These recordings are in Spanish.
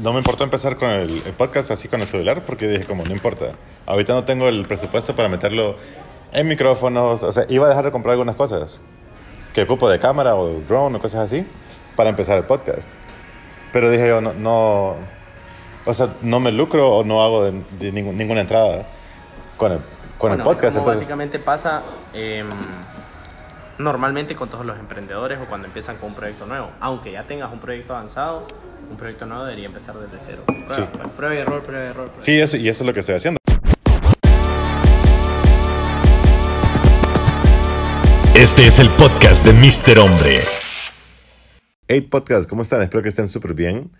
no me importó empezar con el, el podcast así con el celular porque dije como, no importa. Ahorita no tengo el presupuesto para meterlo en micrófonos. O sea, iba a dejar de comprar algunas cosas que ocupo de cámara o drone o cosas así para empezar el podcast. Pero dije yo, no, no o sea, no me lucro o no hago de, de ningún- ninguna entrada con el, con el Bueno, podcast. como Entonces, básicamente pasa em, normalmente con todos los emprendedores o cuando empiezan con un proyecto nuevo. Aunque ya tengas un proyecto avanzado, un proyecto nuevo debería empezar desde cero. Prueba, Sí. prueba y error, prueba y error. prueba. sí, eso, y eso es lo que estoy haciendo. Este es el podcast de Mr. Hombre. Hey Podcast, ¿cómo están? Espero que estén súper bien.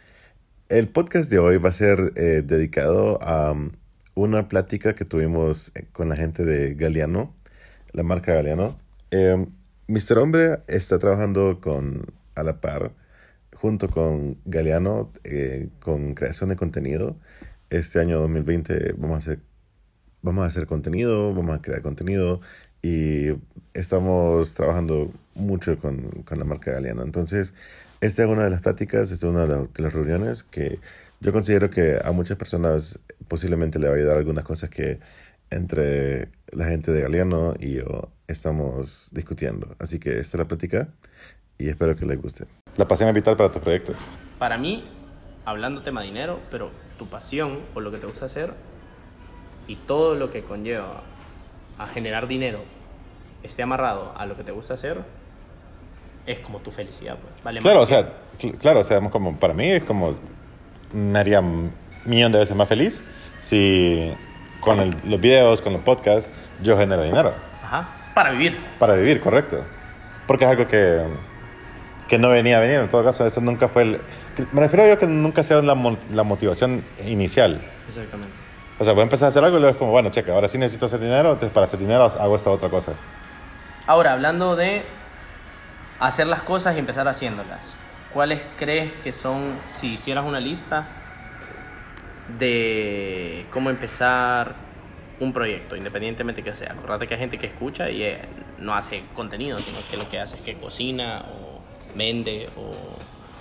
El podcast de hoy va a ser eh, dedicado a um, una plática que tuvimos eh, con la gente de Galeano, la marca Galeano. Eh, Mr. Hombre está trabajando con a la par, junto con Galeano, eh, con creación de contenido. Este año 2020 vamos a hacer vamos a hacer contenido, vamos a crear contenido y estamos trabajando mucho con, con la marca Galeano. Entonces, esta es una de las pláticas, esta es una de la- de las reuniones que yo considero que a muchas personas posiblemente le va a ayudar algunas cosas que entre la gente de Galeano y yo estamos discutiendo. Así que esta es la plática y espero que les guste. La pasión es vital para tus proyectos. Para mí, hablando tema dinero, pero tu pasión o lo que te gusta hacer y todo lo que conlleva a generar dinero esté amarrado a lo que te gusta hacer, es como tu felicidad. Pues. Vale Claro, o sea, cl- claro, o sea, como para mí es como me haría un millón de veces más feliz si con el- los videos, con los podcasts, yo genero dinero Ajá, para vivir. para vivir, correcto. Porque es algo que, que no venía a venir, en todo caso, eso nunca fue el... Me refiero yo que nunca sea la, la motivación inicial. Exactamente. O sea, voy a empezar a hacer algo y luego es como, bueno, checa, ahora sí necesito hacer dinero, entonces para hacer dinero hago esta otra cosa. Ahora, hablando de hacer las cosas y empezar haciéndolas, ¿cuáles crees que son, si hicieras una lista de cómo empezar un proyecto, independientemente que sea? Acuérdate que hay gente que escucha y eh, no hace contenido, sino que lo que hace es que cocina o vende o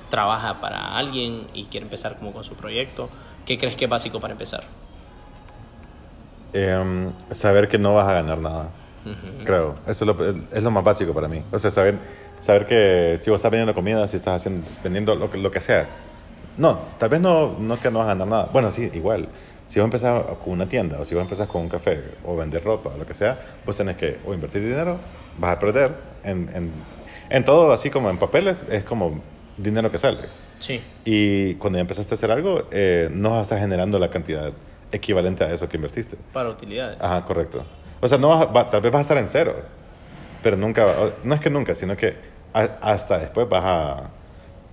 trabaja para alguien y quiere empezar como con su proyecto. ¿Qué crees que es básico para empezar? Em, saber que no vas a ganar nada. Creo. Eso es lo, es lo más básico para mí. O sea, saber, saber que si vos estás vendiendo comida, si estás haciendo, vendiendo lo que, lo que sea. No, tal vez no, no que no vas a ganar nada. Bueno, sí, igual. Si vos empezás con una tienda, o si vos empezás con un café, o vender ropa, o lo que sea, vos tenés que o invertir dinero, vas a perder. En, en, en todo, así como en papeles, es como dinero que sale. Sí. Y cuando ya empezaste a hacer algo, eh, no vas a estar generando la cantidad equivalente a eso que invertiste. Para utilidades. Ajá, correcto. O sea, no vas va- tal vez vas a estar en cero, pero nunca, no es que nunca, sino que a- hasta después vas a,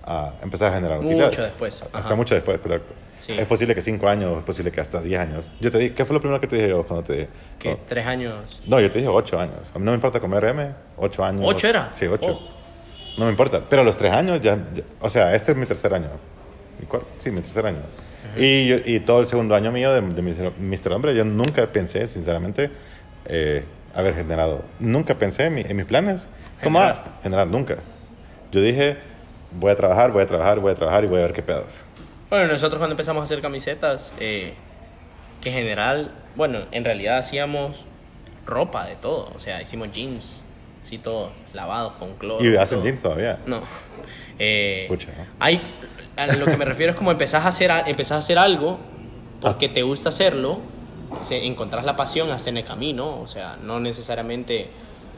a empezar a generar Mucho utilidades. después, Hasta ajá. mucho después, correcto. Sí. Es posible que cinco años, es posible que hasta 10 años. Yo te dije, ¿qué fue lo primero que te dije yo cuando te dije? Que No, tres años. no, yo te dije ocho años. A mí no me importa comer M, ocho años. ¿Ocho era? Sí, ocho. Oh. No me importa. Pero a los tres años ya, ya- o sea, este es mi tercer año. Mi cuarto, sí, mi tercer año. y, yo- y todo el segundo año mío de, de Mr. Hombre, yo nunca pensé, sinceramente, eh, haber generado. Nunca pensé en, mi- en mis planes. ¿Cómo Generar. generar? Nunca. Yo dije, voy a trabajar, voy a trabajar, voy a trabajar y voy a ver qué pedos. Bueno, nosotros cuando empezamos a hacer camisetas, eh, que en general, bueno, en realidad hacíamos ropa de todo. O sea, hicimos jeans, así todo, lavados con cloro. Y hacen todo. jeans todavía. No. Eh, Pucha, ¿no? hay, a lo que me refiero es como empezás a hacer, empezás a hacer algo porque te gusta hacerlo, se, encontrás la pasión hasta en el camino, o sea, no necesariamente,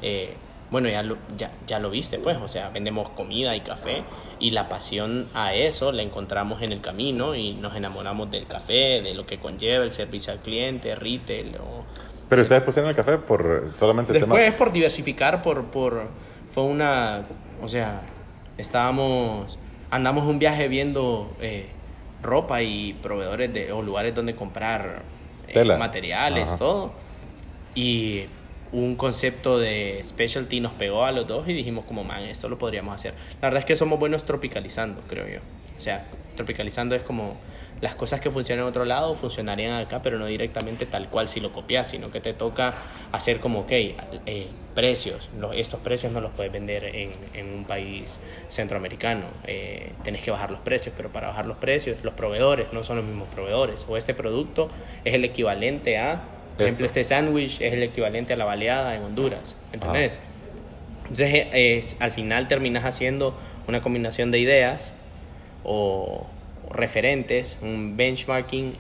eh, bueno, ya lo, ya, ya lo viste, pues, o sea, vendemos comida y café y la pasión a eso la encontramos en el camino y nos enamoramos del café, de lo que conlleva el servicio al cliente, retail o... Pero ustedes pusieron el café por solamente el Después tema. es por diversificar, por, por... Fue una... O sea, estábamos... Andamos un viaje viendo eh, ropa y proveedores de, o lugares donde comprar eh, materiales, Ajá. todo. Y un concepto de specialty nos pegó a los dos y dijimos como, man, esto lo podríamos hacer. La verdad es que somos buenos tropicalizando, creo yo. O sea, tropicalizando es como las cosas que funcionan en otro lado funcionarían acá, pero no directamente tal cual si lo copias, sino que te toca hacer como, ok, eh, precios, estos precios no los puedes vender en, en un país centroamericano, eh, tenés que bajar los precios, pero para bajar los precios, los proveedores no son los mismos proveedores, o este producto es el equivalente a, por ejemplo, este sándwich es el equivalente a la baleada en Honduras, ¿entendés? Entonces, eh, es- al final terminas haciendo una combinación de ideas o, referentes, un benchmarking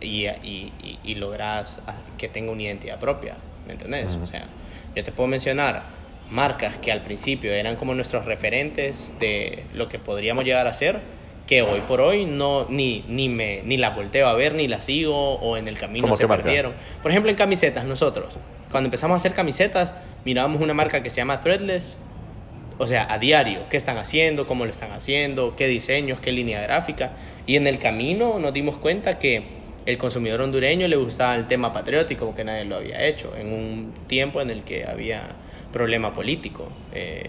y, y, y- y logras ah, que tenga una identidad propia, ¿me entendés? O sea, yo te puedo mencionar marcas que al principio eran como nuestros referentes de lo que podríamos llegar a ser, que hoy por hoy no ni, ni, me, ni las volteo a ver, ni las sigo o en el camino ¿Cómo se qué marca? perdieron. Por ejemplo, en camisetas, nosotros, cuando empezamos a hacer camisetas, mirábamos una marca que se llama Threadless, o sea, a diario, qué están haciendo, cómo lo están haciendo, qué diseños, qué línea gráfica. Y en el camino nos dimos cuenta que el consumidor hondureño le gustaba el tema patriótico porque nadie lo había hecho, en un tiempo en el que había problema político. eh,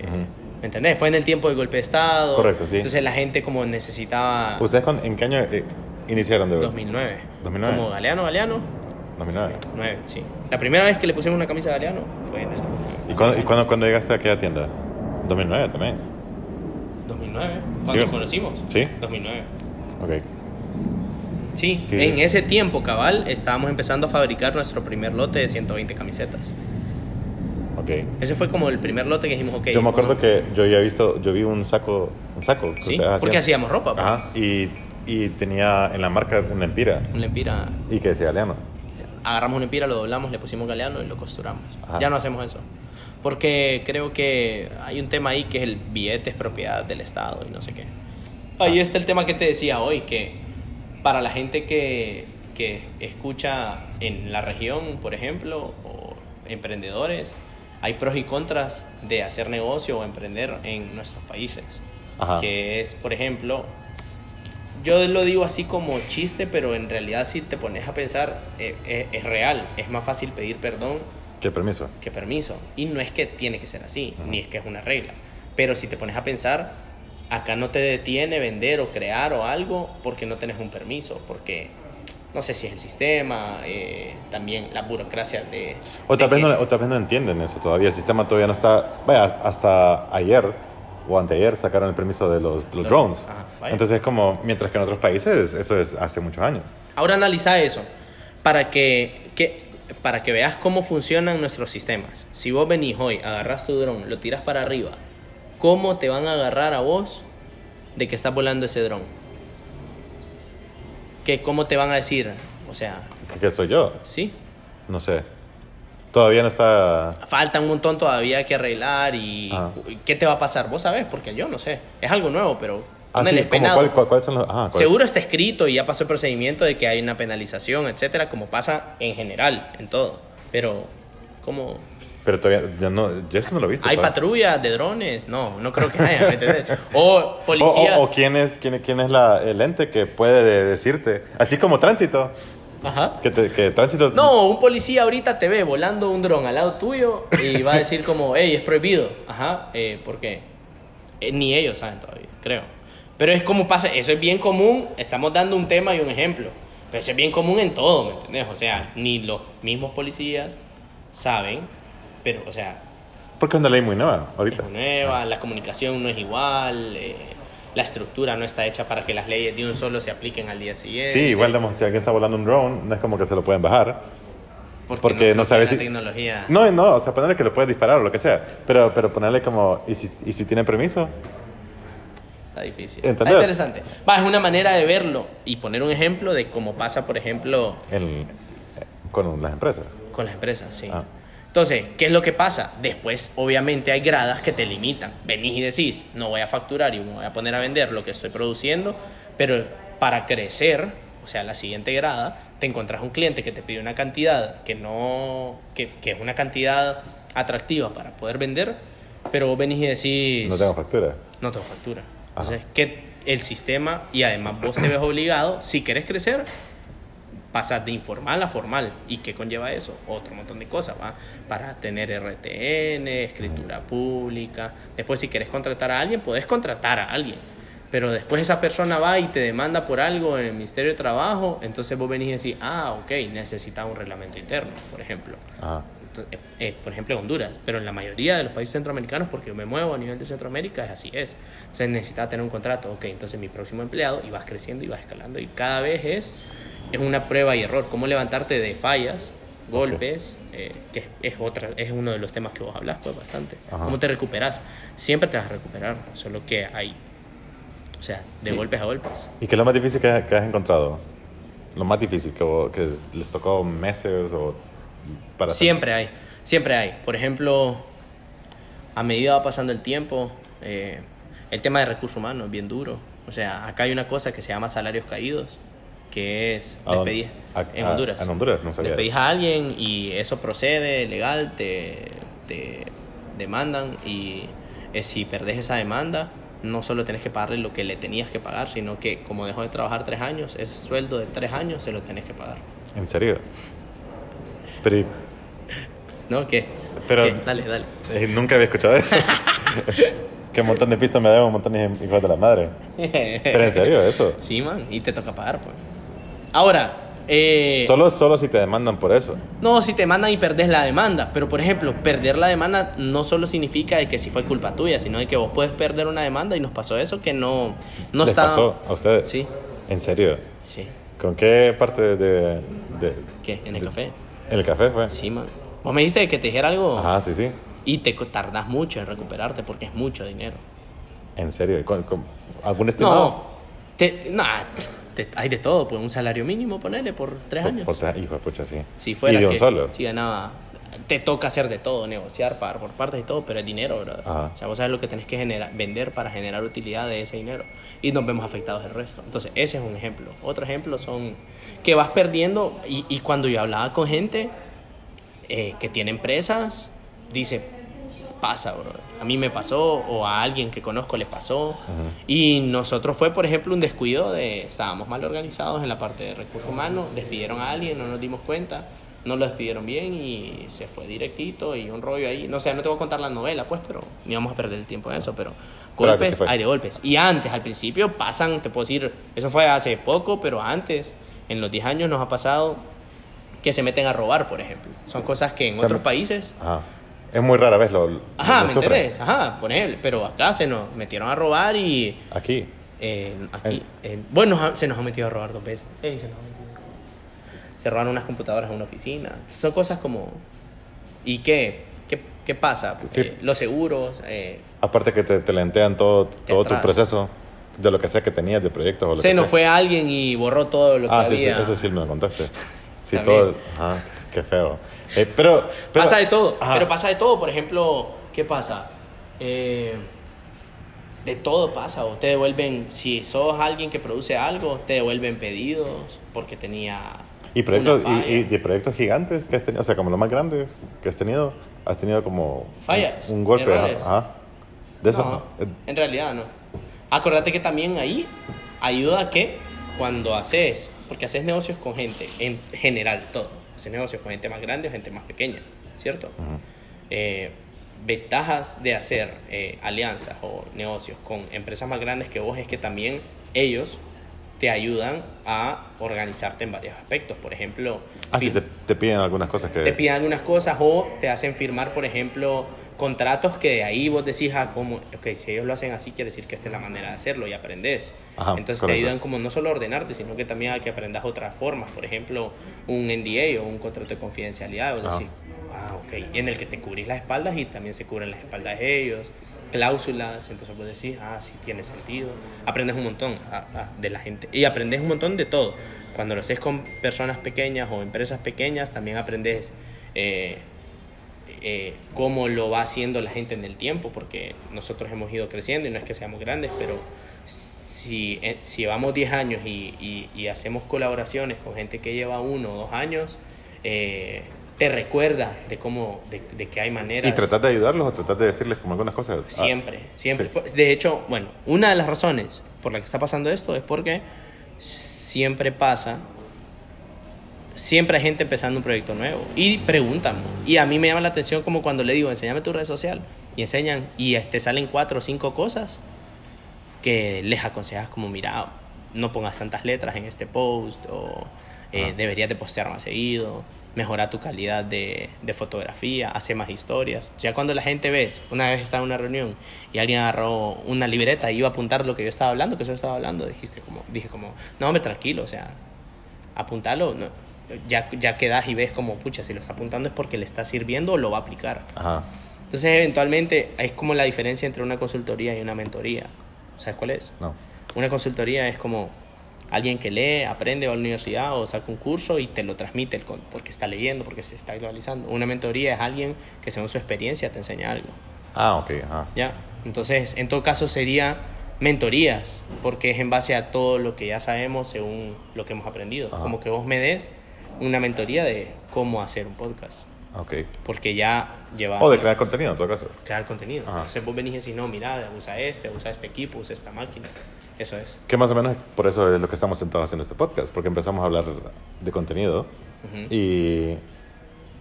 ¿Me entendés? Fue en el tiempo del golpe de Estado. Correcto, sí. Entonces la gente como necesitaba... ¿Ustedes con- en qué año eh, iniciaron de 2009. 2009. Como Galeano, Galeano, 2009. 9, sí. La primera vez que le pusimos una camisa a Galeano fue en el ¿Y cuándo, y cuándo, cuándo llegaste a aquella tienda? 2009 también. 2009, Sí. cuando nos conocimos. Sí. 2009. Ok. Sí, Sí, en sí. ese tiempo, cabal, estábamos empezando a fabricar nuestro primer lote de 120 camisetas. Ok. Ese fue como el primer lote que dijimos, ok. yo me acuerdo vamos- que yo había visto, yo vi un saco, un saco. Sí, ustedes porque hacían. hacíamos ropa. pues. Ajá. Y, y tenía en la marca una empira. Un lempira, Y que decía Galeano. agarramos un empira, lo doblamos, le pusimos galeano y lo costuramos. Ajá. Ya no hacemos eso. Porque creo que hay un tema ahí que es el billete es propiedad del Estado y no sé qué. Ahí está el tema que te decía hoy, que para la gente que, que escucha en la región, por ejemplo, o emprendedores, hay pros y contras de hacer negocio o emprender en nuestros países. Ajá. Que es, por ejemplo, yo lo digo así como chiste, pero en realidad si te pones a pensar, eh, eh, es real. Es más fácil pedir perdón ¿Qué permiso? que permiso. Y no es que tiene que ser así, ni es que es una regla. Pero si te pones a pensar, acá no te detiene vender o crear o algo porque no tenés un permiso, porque no sé si es el sistema, eh, también la burocracia de... O tal, de vez que- no, o tal vez no entienden eso todavía. El sistema todavía no está. Vaya, hasta ayer o anteayer sacaron el permiso de los, de los drones. ajá. Entonces es como, mientras que en otros países eso es hace muchos años. Ahora analiza eso para que, que- para que veas cómo funcionan nuestros sistemas. Si vos venís hoy, agarras tu dron, lo tiras para arriba, ¿cómo te van a agarrar a vos de que estás volando ese dron? ¿Qué, ¿Cómo te van a decir? O sea, ¿Qué, qué soy yo? sí, No sé. Todavía no está. falta un montón todavía que arreglar y Ajá. ¿qué te va a pasar? Vos sabés, porque yo no sé. Es algo nuevo, pero Ah, sí. ¿Cuál- cuál- ¿Cuáles son los.? Ajá, ¿cuáles? Seguro está escrito y ya pasó el procedimiento de que hay una penalización, etcétera, como pasa en general, en todo. Pero, ¿cómo? Pero todavía. Yo, no, yo eso no lo he visto. ¿Hay patrullas de drones? No, no creo que haya, ¿me? O policía. O, o- o quién es, quién, quién es la, el ente que puede de- decirte. Así como tránsito. Ajá. Que, te- que tránsito. No, un policía ahorita te ve volando un dron al lado tuyo y va a decir como, hey, es prohibido. Ajá, eh, ¿por qué? Eh, ni ellos saben todavía, creo. Pero es como pasa, eso es bien común, estamos dando un tema y un ejemplo, pero eso es bien común en todo, ¿me entiendes? O sea, ni los mismos policías saben, pero, o sea, Porque es una ley muy nueva es ahorita. muy nueva, la comunicación no es igual, eh, la estructura no está hecha para que las leyes de un solo se apliquen al día siguiente. Sí, igual digamos, si alguien está volando un drone, no es como que se lo pueden bajar. porque no que sabes si- tecnología... No, no, o sea, ponerle que lo puedes disparar o lo que sea. Pero, pero ponerle como, ¿y si, y si tiene permiso? Está difícil. ¿Entendés? Está interesante. Va, es una manera de verlo y poner un ejemplo de cómo pasa, por ejemplo, con las empresas. Con las empresas, sí. Ah. Entonces, ¿qué es lo que pasa? Después, obviamente, hay gradas que te limitan. Venís y decís, no voy a facturar y me voy a poner a vender lo que estoy produciendo, pero para crecer, o sea, la siguiente grada, te encontrás un cliente que te pide una cantidad que no, que, que es una cantidad atractiva para poder vender, pero vos venís y decís, No tengo factura. no tengo factura. Entonces, que el sistema, y además vos te ves obligado, si querés crecer, pasas de informal a formal. ¿Y qué conlleva eso? Otro montón de cosas, ¿va? Para tener RTN, escritura pública. Después, si querés contratar a alguien, podés contratar a alguien. pero después esa persona va y te demanda por algo en el Ministerio de Trabajo, entonces vos venís y decís, ah, ok, necesita un reglamento interno, por ejemplo. Eh, eh, por ejemplo, en Honduras, pero en la mayoría de los países centroamericanos, porque yo me muevo a nivel de Centroamérica, es así es. Entonces necesita tener un contrato, ok, entonces mi próximo empleado, y vas creciendo y vas escalando, y cada vez es, es una prueba y error, cómo levantarte de fallas, golpes, eh, que es, otra, es uno de los temas que vos hablas pues bastante. Ajá. ¿Cómo te recuperas? Siempre te vas a recuperar, solo que hay, o sea, de golpes a golpes. ¿Y qué es lo más difícil que, que has encontrado? Lo más difícil que, les tocó meses o para hacer? Siempre hay, siempre hay. Por ejemplo, a medida va pasando el tiempo, eh, el tema de recursos humanos es bien duro. O sea, acá hay una cosa que se llama salarios caídos, que es en a- Honduras. en Honduras, no sabía Despedís a alguien y eso procede legal, te, te demandan y eh, si perdés esa demanda, no solo tenés que pagarle lo que le tenías que pagar, sino que como dejó de trabajar tres años, ese sueldo de tres años se lo tenés que pagar. ¿En serio? Pero ¿No? ¿Qué? Pero- ¿Qué? Dale, dale. eh, nunca había escuchado eso. que un montón de pistas me deben un montón de hijos de la madre. Pero en serio, eso. Sí, man, y te toca pagar, pues. Ahora, eh, Solo, solo si te demandan por eso. no, si te mandan y perdés la demanda, pero por ejemplo, perder la demanda no solo significa de que si fue culpa tuya, sino de que vos puedes perder una demanda y nos pasó eso que no, no ¿Les está... pasó a ustedes? Sí, ¿En serio? sí. ¿Con qué parte de...? de- ¿Qué? ¿En el de- café? ¿En el café fue? Sí, man. Vos me dijiste que te dijera algo Ajá, sí, sí. y te tardás mucho en recuperarte porque es mucho dinero. ¿En serio? ¿Con, con algún estimado? No, te, nah, hay de todo, pues un salario mínimo, ponerle por tres Por- años. por tres- hijo de pucha, sí. Si fuera ¿Y de un que solo? si ganaba, te toca hacer de todo, negociar, pagar por partes y todo, pero es dinero, brother. Ajá. O sea, vos sabes lo que tenés que generar, vender para generar utilidad de ese dinero. Y nos vemos afectados del resto. Entonces, ese es un ejemplo. Otro ejemplo son que vas perdiendo, y, y cuando yo hablaba con gente eh, que tiene empresas, dice, pasa, bro. A mí me pasó, o a alguien que conozco le pasó. Y nosotros fue, por ejemplo, un descuido de, estábamos mal organizados en la parte de recursos humanos, despidieron a alguien, no nos dimos cuenta, no lo despidieron bien y se fue directito y un rollo ahí. No sé, no te voy a contar la novela, pues, pero ni vamos a perder el tiempo en eso, pero golpes, hay de golpes. Y antes, al principio, pasan, te puedo decir, eso fue hace poco, pero antes, en los 10 años nos ha pasado que se meten a robar, por ejemplo. Son cosas que en O sea, otros países Ajá. Es muy rara vez lo, lo- Ajá, lo ¿me sufren. entendés? Ajá, ponele. Pero acá se nos metieron a robar y. Aquí. eh, aquí. eh, bueno, se nos ha metido a robar dos veces. Ey, se, nos ha metido. Se robaron unas computadoras en una oficina. Son cosas como. ¿Y qué? ¿Qué, qué pasa? Sí. Eh, los seguros. eh, Aparte que te, te lentean todo, todo tu proceso de lo que sea que tenías de proyectos o lo se que nos sea. fue alguien y borró todo lo que Ah, sí, sí, había. eso sí me lo contaste. Sí, También. todo. Ajá, qué feo. Eh, pero, pero- pasa de todo, Ajá. pero pasa de todo. Por ejemplo, ¿qué pasa? Eh, de todo pasa. O te devuelven, si sos alguien que produce algo, te devuelven pedidos porque tenía. ¿Y proyectos, una y, falla. y de proyectos gigantes que has tenido, o sea, como los más grandes que has tenido, has tenido como Fallas, un, un golpe, ajá. De eso. No, eh, en realidad no. Acordate que también ahí ayuda a que cuando haces, porque haces negocios con gente, en general todo, negocios con gente más grande o gente más pequeña, ¿cierto? Eh, ventajas de hacer eh, alianzas o negocios con empresas más grandes que vos es que también ellos te ayudan a organizarte en varios aspectos. Por ejemplo, Ah, sí, te piden algunas cosas que... te piden algunas cosas o te hacen firmar, por ejemplo, contratos que de ahí vos decís, ah, como, ok, si ellos lo hacen así, quiere decir que esta es la manera de hacerlo y aprendes. Ajá, Entonces correcto. te ayudan como no solo a ordenarte, sino que también a que aprendas otras formas, por ejemplo, un NDA o un contrato de confidencialidad, vos decís, ah, ok, en el que te cubrís las espaldas y también se cubren las espaldas de ellos, cláusulas, entonces vos decís, ah, sí, tiene sentido. Aprendes un montón ah, ah, de la gente y aprendes un montón de todo. Cuando lo haces con personas pequeñas o empresas pequeñas, también aprendes eh, eh, cómo lo va haciendo la gente en el tiempo, porque nosotros hemos ido creciendo y no es que seamos grandes, pero si, eh, si llevamos 10 años y, y- y hacemos colaboraciones con gente que lleva uno o dos años, eh, te recuerda de cómo, de, de que hay maneras. ¿Y tratar de ayudarlos o tratar de decirles como algunas cosas? Ah, Siempre, siempre. sí. Pues, De hecho, bueno, una de las razones por la que está pasando esto es porque siempre pasa, siempre hay gente empezando un proyecto nuevo y preguntan. Y a mí me llama la atención como cuando le digo, enséñame tu red social y enseñan y te salen cuatro o cinco cosas que les aconsejas como, mira, no pongas tantas letras en este post o eh, deberías de postear más seguido, mejora tu calidad de, de fotografía, hace más historias. Ya cuando la gente ves, una vez estaba en una reunión y alguien agarró una libreta y iba a apuntar lo que yo estaba hablando, que yo estaba hablando, dijiste como, dije como, no, hombre, tranquilo, o sea, apuntalo, no, ya, ya quedas y ves como, pucha, si lo está apuntando es porque le está sirviendo o lo va a aplicar. Ajá. Entonces, eventualmente, es como la diferencia entre una consultoría y una mentoría. ¿Sabes cuál es? No. Una consultoría es como alguien que lee, aprende va a la universidad o saca un curso y te lo transmite el porque está leyendo, porque se está actualizando. Una mentoría es alguien que según su experiencia te enseña algo. Ah, ok, ajá. ¿ya? Entonces, en todo caso sería mentorías, porque es en base a todo lo que ya sabemos según lo que hemos aprendido. Ajá. Como que vos me des una mentoría de cómo hacer un podcast, Ok. porque ya lleva O de crear contenido, en todo caso. crear contenido. Ajá. Entonces vos venís y decís, no, mira, usa este, usa este equipo, usa esta máquina. Eso es. Que más o menos por eso es lo que estamos sentados haciendo este podcast, porque empezamos a hablar de contenido Ujú. y,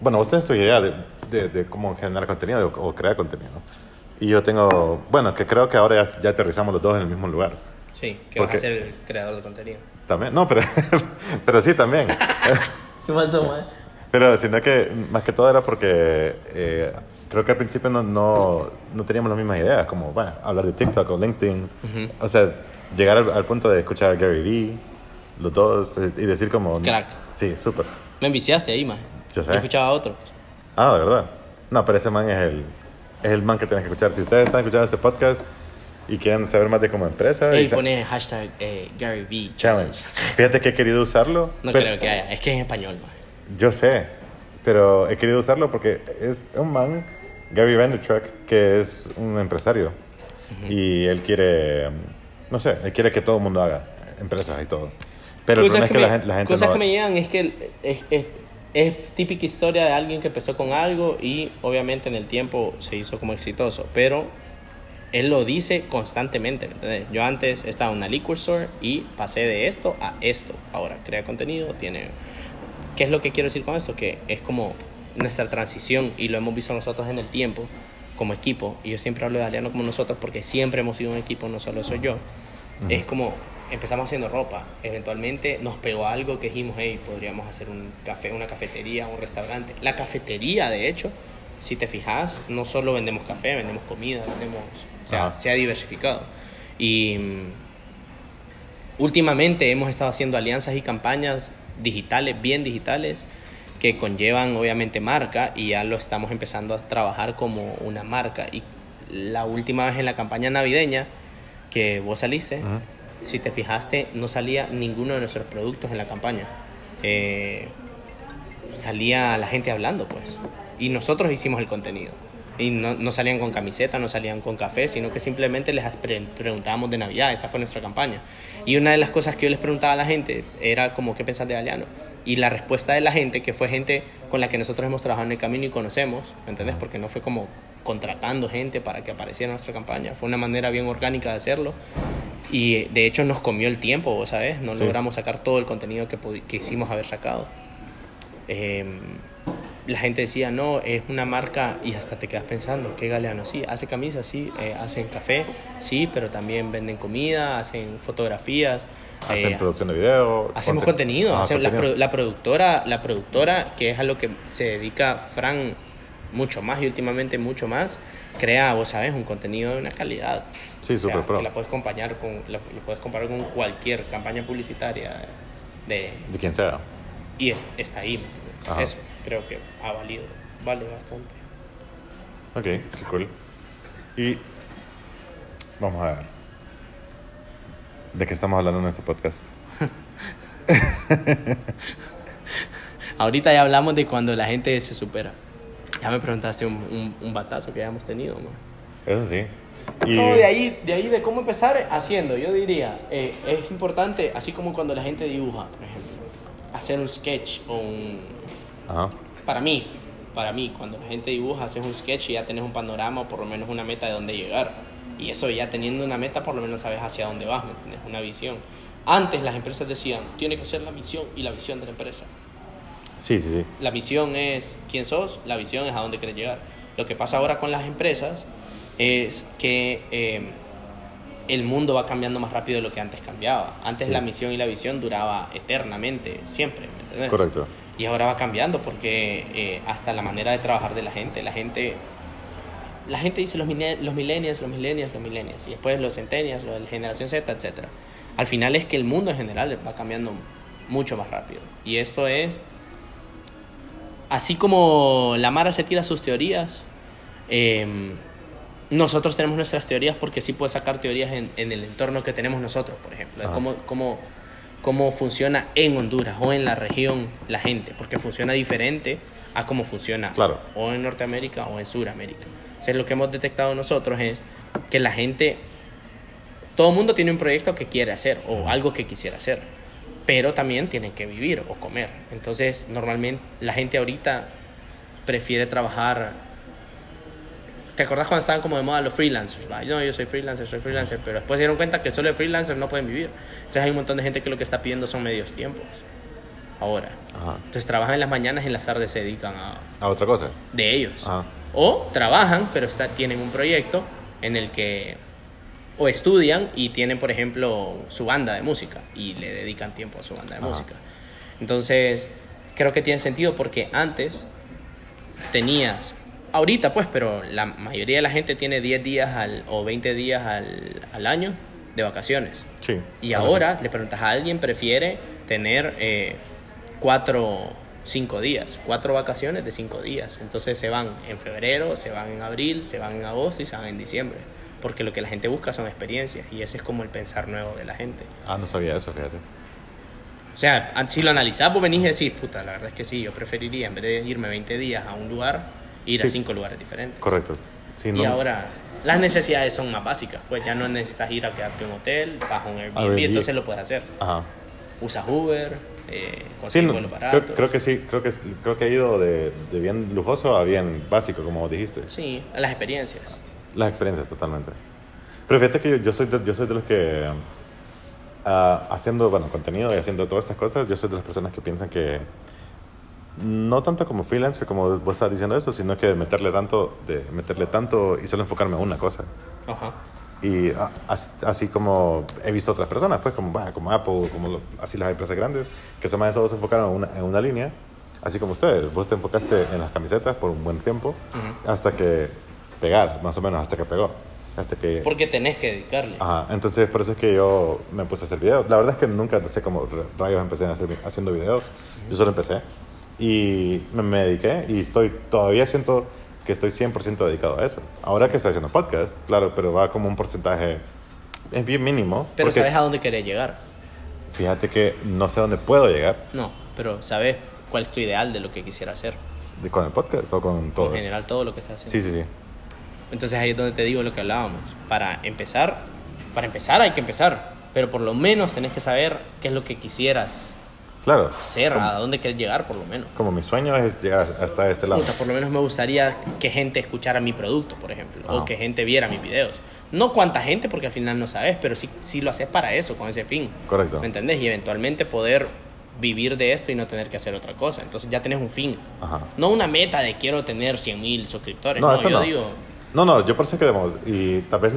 bueno, vos tenés tu idea de, de, de cómo generar contenido o, o crear contenido. Y yo tengo, bueno, que creo que ahora ya, ya aterrizamos los dos en el mismo lugar. Sí, que Porque- vas a ser el creador de contenido. También, no, pero, pero sí también. ¿Qué pasó, man? Pero sino que más que todo era porque eh, creo que al principio no, no, no teníamos las mismas ideas, como bueno, hablar de TikTok o LinkedIn. O sea, llegar al, al punto de escuchar a Gary Vee, los dos, y decir como... Crack. Sí, súper. Me enviciaste ahí, man. Yo sé. escuchaba a otro. Ah, de verdad. No, pero ese man es el, es el man que tienen que escuchar. Si ustedes están escuchando este podcast y quieren saber más de como empresa... y pone hashtag eh, Gary V Challenge. Fíjate que he querido usarlo. No pero- creo que haya. Es que es en español, man. Yo sé, pero he querido usarlo porque es un man, Gary Vaynerchuk, que es un empresario y él quiere, no sé, él quiere que todo el mundo haga empresas y todo. Pero el problema es que, me, la gente, la gente cosas no... que me llegan es que es, es, es típica historia de alguien que empezó con algo y obviamente en el tiempo se hizo como exitoso, pero él lo dice constantemente, ¿me entiendes? Yo antes estaba en una liquor store y pasé de esto a esto. Ahora crea contenido, tiene... ¿Qué es lo que quiero decir con esto? Que es como nuestra transición y lo hemos visto nosotros en el tiempo como equipo. Y yo siempre hablo de Aliano como nosotros porque siempre hemos sido un equipo, no solo soy yo. Es como empezamos haciendo ropa. Eventualmente nos pegó algo que dijimos, hey, podríamos hacer un café, una cafetería, un restaurante. La cafetería, de hecho, si te fijas, no solo vendemos café, vendemos comida, vendemos, sea, Ajá. se ha diversificado. Y mm, últimamente hemos estado haciendo alianzas y campañas digitales, bien digitales, que conllevan obviamente marca y ya lo estamos empezando a trabajar como una marca. Y la última vez en la campaña navideña que vos saliste, Ajá. si te fijaste, no salía ninguno de nuestros productos en la campaña. Eh, salía la gente hablando, pues. Y nosotros hicimos el contenido. Y no, no salían con camiseta, no salían con café, sino que simplemente les pre- preguntábamos de Navidad. Esa fue nuestra campaña. Y una de las cosas que yo les preguntaba a la gente era como, ¿qué pensás de Galeano? Y la respuesta de la gente, que fue gente con la que nosotros hemos trabajado en el camino y conocemos, ¿me entendés? Porque no fue como contratando gente para que apareciera en nuestra campaña. Fue una manera bien orgánica de hacerlo. Y de hecho nos comió el tiempo, ¿vos ¿sabes? No Sí. logramos sacar todo el contenido que, que hicimos haber sacado. Eh, la gente decía, no, es una marca y hasta te quedas pensando, ¿qué galeano? Sí, hace camisas, sí, eh, hacen café, sí, pero también venden comida, hacen fotografías. Hacen eh, producción de video. Hacemos conte- contenido, Ah, la, contenido. pro- la productora, la productora, que es a lo que se dedica Fran mucho más y últimamente mucho más, crea, vos sabes, un contenido de una calidad. Sí, O sea, súper pro. Que la puedes comparar con, la, lo puedes comparar con cualquier campaña publicitaria de, De quien sea. y es- está ahí. Ajá. Eso creo que ha valido, vale bastante. Ok, qué cool. Y vamos a ver. ¿De qué estamos hablando en este podcast? Ahorita ya hablamos de cuando la gente se supera. Ya me preguntaste un, un, un batazo que hayamos tenido, ¿no? Eso sí. Y, No, de ahí, de ahí de cómo empezar haciendo, yo diría, eh, es importante, así como cuando la gente dibuja, por ejemplo, hacer un sketch o un... Ajá. Para mí, para mí, cuando la gente dibuja, haces un sketch y ya tenés un panorama o por lo menos una meta de dónde llegar. Y eso ya teniendo una meta, por lo menos sabes hacia dónde vas, ¿me entiendes? Una visión. Antes las empresas decían, tiene que ser la misión y la visión de la empresa. Sí, sí, sí. La misión es quién sos, la visión es a dónde quieres llegar. Lo que pasa ahora con las empresas es que eh, el mundo va cambiando más rápido de lo que antes cambiaba. Antes Sí. la misión y la visión duraba eternamente, siempre, ¿me entiendes? Correcto. Y ahora va cambiando porque eh, hasta la manera de trabajar de la gente, la gente, la gente dice los, los millennials, los millennials, los millennials, y después los centennials, la generación Z, etc. Al final es que el mundo en general va cambiando mucho más rápido. Y esto es, así como la Mara se tira sus teorías, em, nosotros tenemos nuestras teorías porque sí puede sacar teorías en, en el entorno que tenemos nosotros, por ejemplo, de cómo, cómo, cómo funciona en Honduras o en la región la gente, porque funciona diferente a cómo funciona Claro. o en Norteamérica o en Sudamérica. O sea, lo que hemos detectado nosotros es que la gente, todo el mundo tiene un proyecto que quiere hacer o algo que quisiera hacer, pero también tienen que vivir o comer. Entonces, normalmente la gente ahorita prefiere trabajar. ¿Te acordás cuando estaban como de moda los freelancers? va? No, yo soy freelancer, soy freelancer, pero después se dieron cuenta que solo de freelancers no pueden vivir. Entonces hay un montón de gente que lo que está pidiendo son medios tiempos. Ahora. Ajá. Entonces trabajan en las mañanas y en las tardes se dedican a, A otra cosa. de ellos. Ajá. O trabajan, pero está, tienen un proyecto en el que o estudian y tienen, por ejemplo, su banda de música y le dedican tiempo a su banda de Ajá. música. Entonces, creo que tiene sentido porque antes tenías, ahorita pues, pero la mayoría de la gente tiene 10 días al, o 20 días al, al año de vacaciones. Sí. Y ahora le preguntas a alguien, prefiere tener eh, cuatro, cinco días, cuatro vacaciones de cinco días. Entonces se van en febrero, se van en abril, se van en agosto y se van en diciembre. Porque lo que la gente busca son experiencias y ese es como el pensar nuevo de la gente. Ah, no sabía eso, fíjate. O sea, si lo analizás, vos venís y decís, puta, la verdad es que sí, yo preferiría en vez de irme 20 días a un lugar, ir a Sí. cinco lugares diferentes. Correcto. Sí, Y no- ahora las necesidades son más básicas, pues ya no necesitas ir a quedarte en un hotel, a un Airbnb, Airbnb. entonces lo puedes hacer. Ajá. Usas Uber, eh, Sí, no, creo, creo que sí, creo que, creo que he ido de, de bien lujoso a bien básico, como dijiste. Sí, a las experiencias. Las experiencias, totalmente. Pero fíjate que yo, yo soy, de, yo soy de los que, ah, haciendo bueno, contenido y haciendo todas estas cosas, yo soy de las personas que piensan que no tanto como freelancer, como vos estás diciendo eso, sino que meterle tanto, de meterle tanto y solo enfocarme en una cosa. Ajá. Y ah, as- así como he visto otras personas, pues como, bah, como Apple, como lo- así las empresas grandes, que son más solo se enfocaron en una, en una línea, así como ustedes. Vos te enfocaste en las camisetas por un buen tiempo, hasta que pegar, más o menos, hasta que pegó. Hasta que... Porque tenés que dedicarle. Ajá, entonces por eso es que yo me puse a hacer videos. La verdad es que nunca sé cómo rayos empecé a hacer, haciendo videos. Yo solo empecé y me, me dediqué y estoy todavía siento que estoy 100% dedicado a eso. Ahora que estoy haciendo podcast, claro, pero va como un porcentaje es bien mínimo. pero porque sabes a dónde querés llegar. Fíjate que no sé dónde puedo llegar No, pero sabes cuál es tu ideal de lo que quisiera hacer. de- con el podcast o con todo. En general, todo lo que estás Sí, haciendo. sí, sí. Entonces ahí es donde te digo lo que hablábamos. Para empezar, para empezar hay que empezar. Pero por lo menos tenés que saber qué es lo que quisieras Claro. ser, a dónde querés llegar por lo menos. como mi sueño es llegar hasta este lado. Puta, por lo menos me gustaría que gente escuchara mi producto, por ejemplo, o que gente viera mis videos. No cuánta gente, porque al final no sabes, pero sí, sí lo haces para eso, con ese fin. Correcto. ¿Me entendés? Y eventualmente poder vivir de esto y no tener que hacer otra cosa. Entonces ya tenés un fin. Ajá. No una meta de quiero tener 100 mil suscriptores. No, No, eso yo no. digo, No, no, yo por eso que y tal vez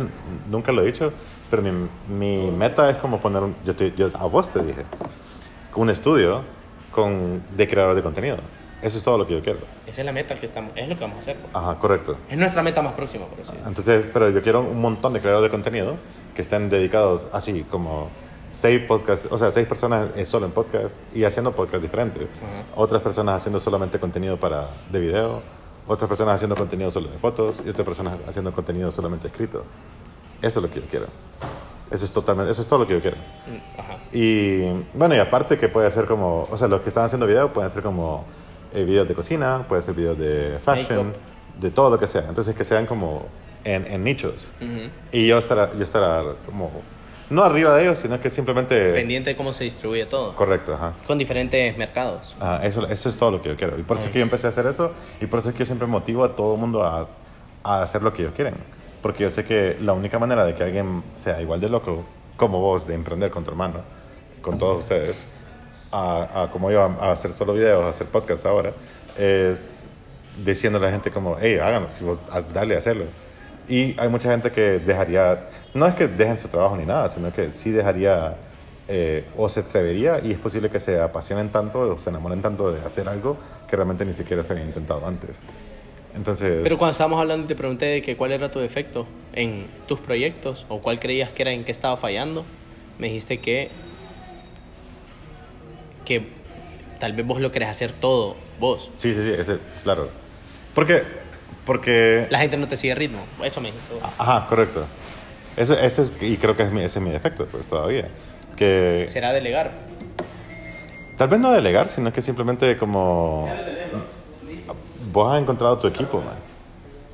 nunca lo he dicho, pero mi, mi meta es como poner, un, yo, te- yo a vos te dije, un estudio con, de creador de contenido. Eso es todo lo que yo quiero. esa es la meta que estamos, es lo que vamos a hacer. pues. Ajá, correcto. Es nuestra meta más próxima, por así. Entonces, pero yo quiero un montón de creadores de contenido que estén dedicados así como seis podcasts, o sea, seis personas eh, solo en podcast y haciendo podcasts diferentes. Ajá. Otras personas haciendo solamente contenido para, de video, otras personas haciendo contenido solo de fotos y otras personas haciendo contenido solamente escrito. Eso es lo que yo quiero. Eso es totalmente, eso es todo lo que yo quiero. Mm, Ajá. Y bueno, y aparte que puede ser como, o sea, los que están haciendo video pueden ser como eh, videos de cocina, puede ser videos de fashion, de todo lo que sea. Entonces que sean como en, en nichos. Ujú. Y yo estar, yo estar como, no arriba de ellos, sino que simplemente... Pendiente de cómo se distribuye todo. Correcto, ajá. Con diferentes mercados. Ah, eso, eso es todo lo que yo quiero. Y por eso es que yo empecé a hacer eso y por eso es que yo siempre motivo a todo el mundo a, a hacer lo que ellos quieren. Porque yo sé que la única manera de que alguien sea igual de loco como vos, de emprender con tu hermano, con todos ustedes, a, a como yo, a, a hacer solo videos, a hacer podcast ahora, es diciendo a la gente como, hey, háganlo, si vos, dale a hacerlo. Y hay mucha gente que dejaría, no es que dejen su trabajo ni nada, sino que sí dejaría eh, o se atrevería y es posible que se apasionen tanto o se enamoren tanto de hacer algo que realmente ni siquiera se había intentado antes. Entonces, Pero cuando estábamos hablando te pregunté de que cuál era tu defecto en tus proyectos o cuál creías que era en qué estaba fallando. Me dijiste que que tal vez vos lo querés hacer todo vos. sí, sí, sí, ese, claro. Porque, porque, La gente no te sigue ritmo. Eso me dijiste vos. ajá, correcto. Eso, eso es, y creo que es mi, ese es mi defecto, pues todavía. Que Será delegar. tal vez no delegar, sino que simplemente como vos has encontrado tu equipo, man.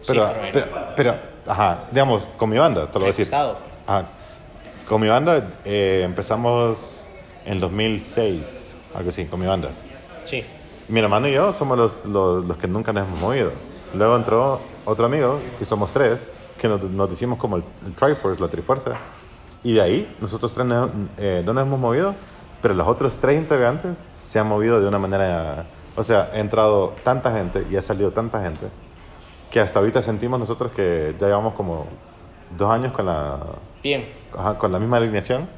Sí, Pero, pero pero, pero, ajá, digamos, con mi banda, te lo voy a decir. Ajá. Con mi banda eh, empezamos en 2006, algo así, con mi banda. Sí. Mi hermano y yo somos los, los, los que nunca nos hemos movido. Luego entró otro amigo, que somos tres, que nos, nos decimos como el, el Triforce, la Trifuerza. Y de ahí, nosotros tres no, eh, no nos hemos movido, pero los otros tres integrantes se han movido de una manera... O sea, ha entrado tanta gente y ha salido tanta gente que hasta ahorita sentimos nosotros que ya llevamos como dos años con la, Bien. ajá, con la misma alineación.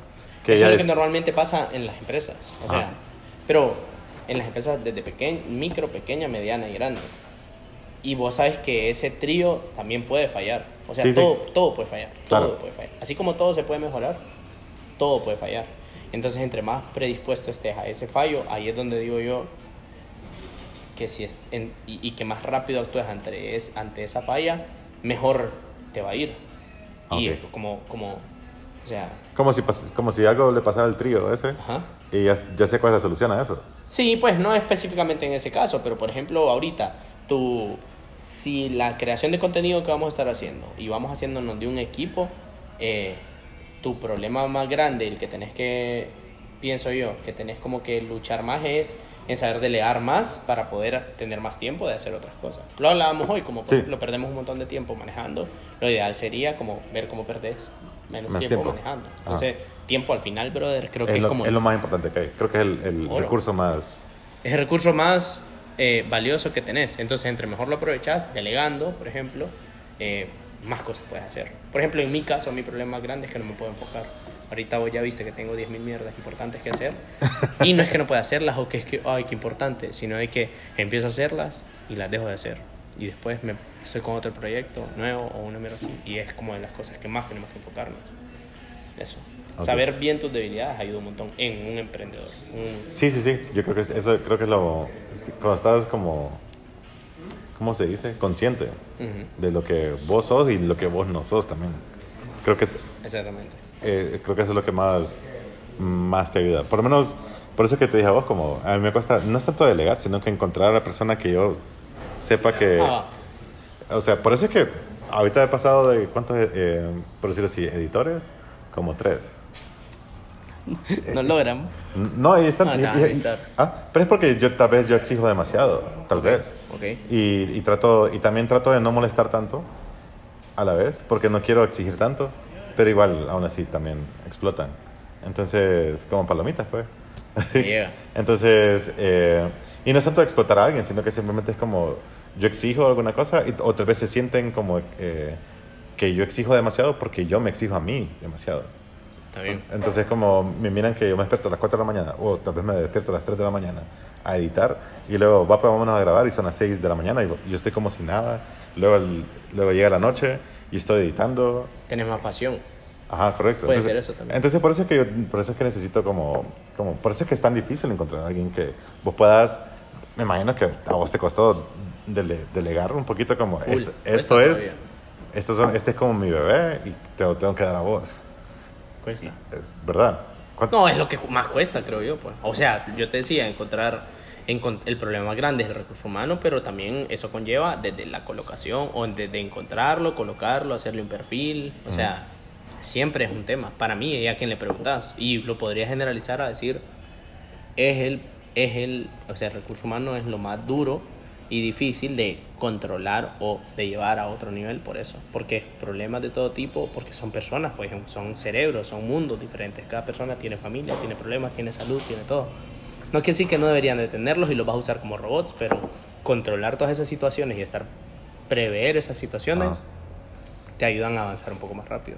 Que Eso ya es lo que normalmente pasa en las empresas. O sea, Ah. pero en las empresas desde pequeña, micro, pequeña, mediana y grande. Y vos sabes que ese trío también puede fallar. O sea, Sí, sí. todo, todo puede fallar. Claro. Todo puede fallar. Así como todo se puede mejorar, todo puede fallar. Entonces, entre más predispuesto estés a ese fallo, ahí es donde digo yo que si es en- y, y que más rápido actúes ante, es, ante esa falla, mejor te va a ir. Y Ok. como, como, o sea, como, si, como si algo le pasara al trío ese. ajá. Y ya, ya sé cuál es la solución a eso. Sí, pues no específicamente en ese caso, pero por ejemplo, ahorita, tú, si la creación de contenido que vamos a estar haciendo y vamos haciéndonos de un equipo, eh, tu problema más grande, el que tenés que, pienso yo, que tenés como que luchar más es en saber delegar más para poder tener más tiempo de hacer otras cosas. Lo hablábamos hoy, como Sí. ejemplo perdemos un montón de tiempo manejando, lo ideal sería como ver cómo perdés menos tiempo, tiempo. manejando. Entonces, tiempo al final, brother, creo que Es es, lo, como... es lo más importante que hay. Creo que es el, recurso más... Es el recurso más eh, valioso que tenés. Entonces, entre mejor lo aprovechás, delegando, por ejemplo, eh, más cosas puedes hacer. Por ejemplo, en mi caso, mi problema más grande es que no me puedo enfocar. Ahorita vos ya viste que tengo 10.000 mierdas importantes que hacer. Y no es que no pueda hacerlas o que es que, ay, qué importante, sino de que empiezo a hacerlas y las dejo de hacer. Y después me estoy con otro proyecto nuevo o una mierda así. Y es como de las cosas que más tenemos que enfocarnos. Eso. Ok. Saber bien tus debilidades ayuda un montón en un emprendedor. Un- Sí, sí, sí. Yo creo que es- eso creo que es lo... Cuando estás como... ¿Cómo se dice? Consciente Ujú, de lo que vos sos y lo que vos no sos también. Creo que, es, Exactamente. Eh, creo que eso es lo que más, más te ayuda. Por lo menos, por eso es que te dije a vos, como a mí me cuesta, no es tanto delegar, sino que encontrar a la persona que yo sepa que... Ah, O sea, por eso es que ahorita he pasado de, ¿cuántos, eh, por decirlo así, editores? Como tres. no logramos. No, ahí están. Ah, y- y- ah, pero es porque yo tal vez yo exijo demasiado, tal Ok, vez. ok. Y, y trato, y también trato de no molestar tanto a la vez, porque no quiero exigir tanto, pero igual, aún así, también explotan. Entonces, como palomitas, pues. Llega. Entonces, eh, y no es tanto explotar a alguien, sino que simplemente es como yo exijo alguna cosa y o tal vez se sienten como eh, que yo exijo demasiado porque yo me exijo a mí demasiado. Está bien. Entonces, como me miran que yo me despierto a las 4 de la mañana, o tal vez me despierto a las 3 de la mañana a editar, y luego va, pues vámonos a grabar, y son las 6 de la mañana, y yo estoy como sin nada. Luego, el- luego llega la noche, y estoy editando. Tenés más pasión. Ajá, correcto. Puede entonces, ser eso también. Entonces, por eso es que yo, por eso es que necesito como, como, por eso es que es tan difícil encontrar a alguien que vos puedas, me imagino que a vos te costó dele- delegar un poquito como, Full, esto, esto es, esto son, este es como mi bebé, y te lo tengo que dar a vos. Cuesta. Eh, ¿Verdad? ¿Cuánto- No, es lo que más cuesta, creo yo. Pues. O sea, yo te decía, encontrar encon- el problema más grande es el recurso humano, pero también eso conlleva desde la colocación o desde encontrarlo, colocarlo, hacerle un perfil. O sea, siempre es un tema. Para mí, y a quien le preguntas, y lo podría generalizar a decir, es el, es el, o sea, el recurso humano es lo más duro y difícil de controlar o de llevar a otro nivel por eso. Porque problemas de todo tipo, porque son personas, pues son cerebros, son mundos diferentes. Cada persona tiene familia, tiene problemas, tiene salud, tiene todo. No quiere decir que no deberían de tenerlos y los vas a usar como robots, pero controlar todas esas situaciones y estar prever esas situaciones Ajá. te ayudan a avanzar un poco más rápido.